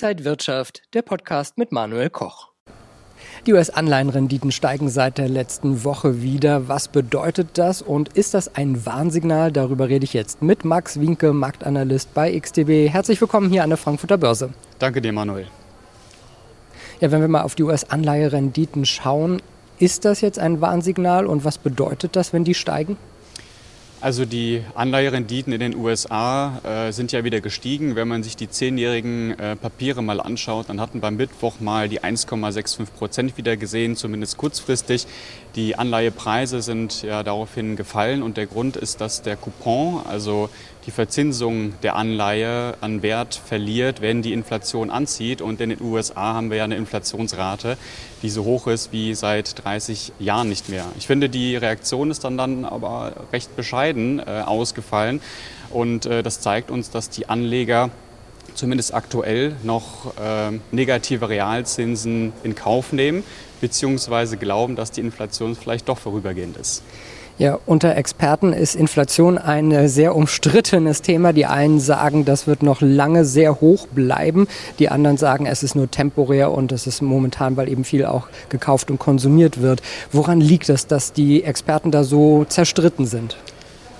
Inside Wirtschaft, der Podcast mit Manuel Koch. Die US-Anleihenrenditen steigen seit der letzten Woche wieder. Was bedeutet das und ist das ein Warnsignal? Darüber rede ich jetzt mit Max Winke, Marktanalyst bei XTB. Herzlich willkommen hier an der Frankfurter Börse. Danke dir, Manuel. Ja, wenn wir mal auf die US-Anleiherenditen schauen, ist das jetzt ein Warnsignal und was bedeutet das, wenn die steigen? Also die Anleiherenditen in den USA äh, sind ja wieder gestiegen. Wenn man sich die zehnjährigen äh, Papiere mal anschaut, dann hatten beim Mittwoch mal die 1,65 Prozent wieder gesehen, zumindest kurzfristig. Die Anleihepreise sind ja daraufhin gefallen und der Grund ist, dass der Coupon, also die Verzinsung der Anleihe an Wert verliert, wenn die Inflation anzieht. Und in den USA haben wir ja eine Inflationsrate, die so hoch ist wie seit 30 Jahren nicht mehr. Ich finde, die Reaktion ist dann, dann aber recht bescheiden äh, ausgefallen. Und äh, das zeigt uns, dass die Anleger zumindest aktuell noch äh, negative Realzinsen in Kauf nehmen, beziehungsweise glauben, dass die Inflation vielleicht doch vorübergehend ist. Ja, unter Experten ist Inflation ein sehr umstrittenes Thema. Die einen sagen, das wird noch lange sehr hoch bleiben. Die anderen sagen, es ist nur temporär und es ist momentan, weil eben viel auch gekauft und konsumiert wird. Woran liegt es, dass die Experten da so zerstritten sind?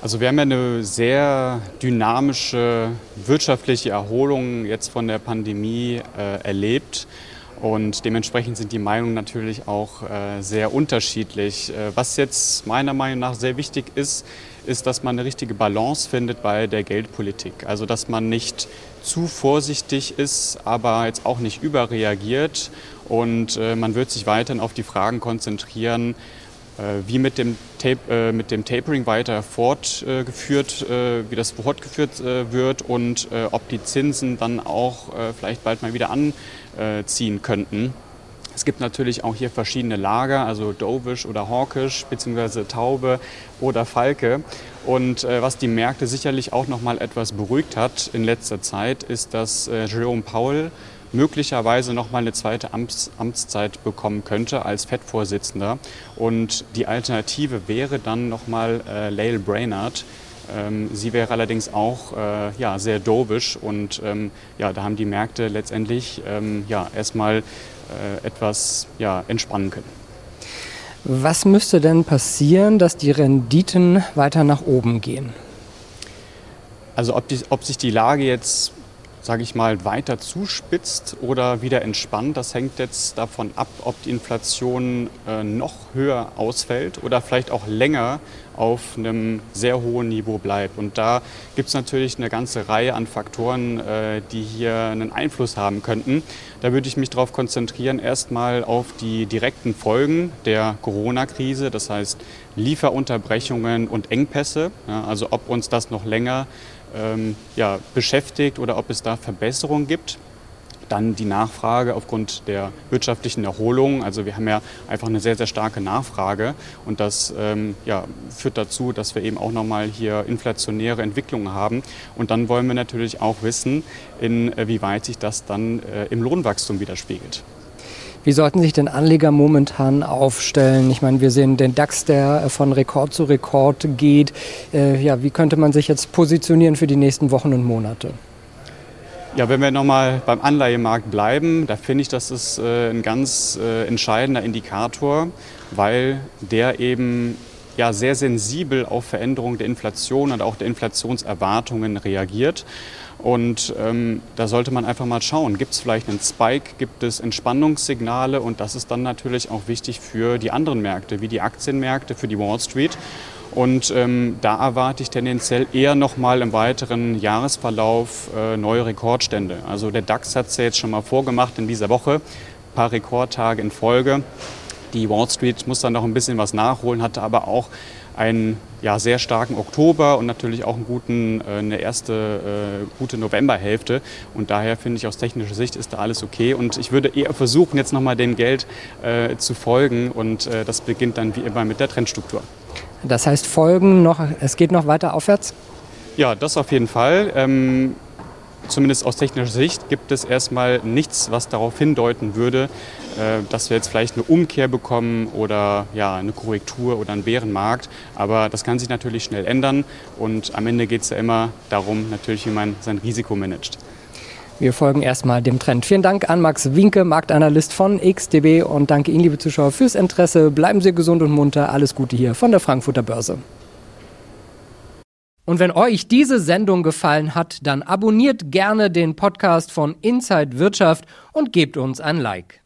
Also wir haben ja eine sehr dynamische wirtschaftliche Erholung jetzt von der Pandemie äh, erlebt. Und dementsprechend sind die Meinungen natürlich auch äh, sehr unterschiedlich. Äh, was jetzt meiner Meinung nach sehr wichtig ist, ist, dass man eine richtige Balance findet bei der Geldpolitik. Also dass man nicht zu vorsichtig ist, aber jetzt auch nicht überreagiert. Und äh, man wird sich weiterhin auf die Fragen konzentrieren, wie mit dem, Tape, äh, mit dem Tapering weiter fortgeführt, äh, wie das fortgeführt wird und ob die Zinsen dann auch vielleicht bald mal wieder anziehen könnten. Es gibt natürlich auch hier verschiedene Lager, also Dovish oder Hawkish, beziehungsweise Taube oder Falke. Und äh, was die Märkte sicherlich auch noch mal etwas beruhigt hat in letzter Zeit, ist, dass äh, Jerome Powell möglicherweise noch mal eine zweite Amts Amtszeit bekommen könnte als FED-Vorsitzender. Und die Alternative wäre dann noch mal äh, Lael Brainard. Ähm, sie wäre allerdings auch äh, ja, sehr dovisch und ähm, ja, da haben die Märkte letztendlich ähm, ja, erstmal äh, etwas ja, entspannen können. Was müsste denn passieren, dass die Renditen weiter nach oben gehen? Also ob, die, ob sich die Lage jetzt sage ich mal, weiter zuspitzt oder wieder entspannt. Das hängt jetzt davon ab, ob die Inflation äh, noch höher ausfällt oder vielleicht auch länger auf einem sehr hohen Niveau bleibt. Und da gibt es natürlich eine ganze Reihe an Faktoren, äh, die hier einen Einfluss haben könnten. Da würde ich mich darauf konzentrieren, erstmal auf die direkten Folgen der Corona-Krise, das heißt Lieferunterbrechungen und Engpässe. Also ob uns das noch länger ähm, ja, beschäftigt oder ob es da Verbesserungen gibt. Dann die Nachfrage aufgrund der wirtschaftlichen Erholung. Also wir haben ja einfach eine sehr, sehr starke Nachfrage und das ähm, ja, führt dazu, dass wir eben auch nochmal hier inflationäre Entwicklungen haben. Und dann wollen wir natürlich auch wissen, inwieweit sich das dann äh, im Lohnwachstum widerspiegelt. Wie sollten sich denn Anleger momentan aufstellen? Ich meine, wir sehen den DAX, der von Rekord zu Rekord geht. Äh, ja, wie könnte man sich jetzt positionieren für die nächsten Wochen und Monate? Ja, wenn wir nochmal beim Anleihemarkt bleiben, da finde ich, das ist äh, ein ganz äh, entscheidender Indikator, weil der eben ja, sehr sensibel auf Veränderungen der Inflation und auch der Inflationserwartungen reagiert. Und ähm, da sollte man einfach mal schauen, gibt es vielleicht einen Spike, gibt es Entspannungssignale und das ist dann natürlich auch wichtig für die anderen Märkte, wie die Aktienmärkte, für die Wall Street. Und ähm, da erwarte ich tendenziell eher nochmal im weiteren Jahresverlauf äh, neue Rekordstände. Also der DAX hat es ja jetzt schon mal vorgemacht in dieser Woche, ein paar Rekordtage in Folge. Die Wall Street muss dann noch ein bisschen was nachholen, hatte aber auch einen ja, sehr starken Oktober und natürlich auch einen guten, äh, eine erste äh, gute Novemberhälfte. Und daher finde ich aus technischer Sicht ist da alles okay. Und ich würde eher versuchen, jetzt nochmal dem Geld äh, zu folgen. Und äh, das beginnt dann wie immer mit der Trendstruktur. Das heißt, folgen noch, es geht noch weiter aufwärts? Ja, das auf jeden Fall. Ähm, zumindest aus technischer Sicht, gibt es erstmal nichts, was darauf hindeuten würde, äh, dass wir jetzt vielleicht eine Umkehr bekommen oder ja, eine Korrektur oder einen Bärenmarkt. Aber das kann sich natürlich schnell ändern und am Ende geht es ja immer darum, natürlich, wie man sein Risiko managt. Wir folgen erstmal dem Trend. Vielen Dank an Max Winke, Marktanalyst von XDB und danke Ihnen, liebe Zuschauer, fürs Interesse. Bleiben Sie gesund und munter. Alles Gute hier von der Frankfurter Börse. Und wenn euch diese Sendung gefallen hat, dann abonniert gerne den Podcast von Inside Wirtschaft und gebt uns ein Like.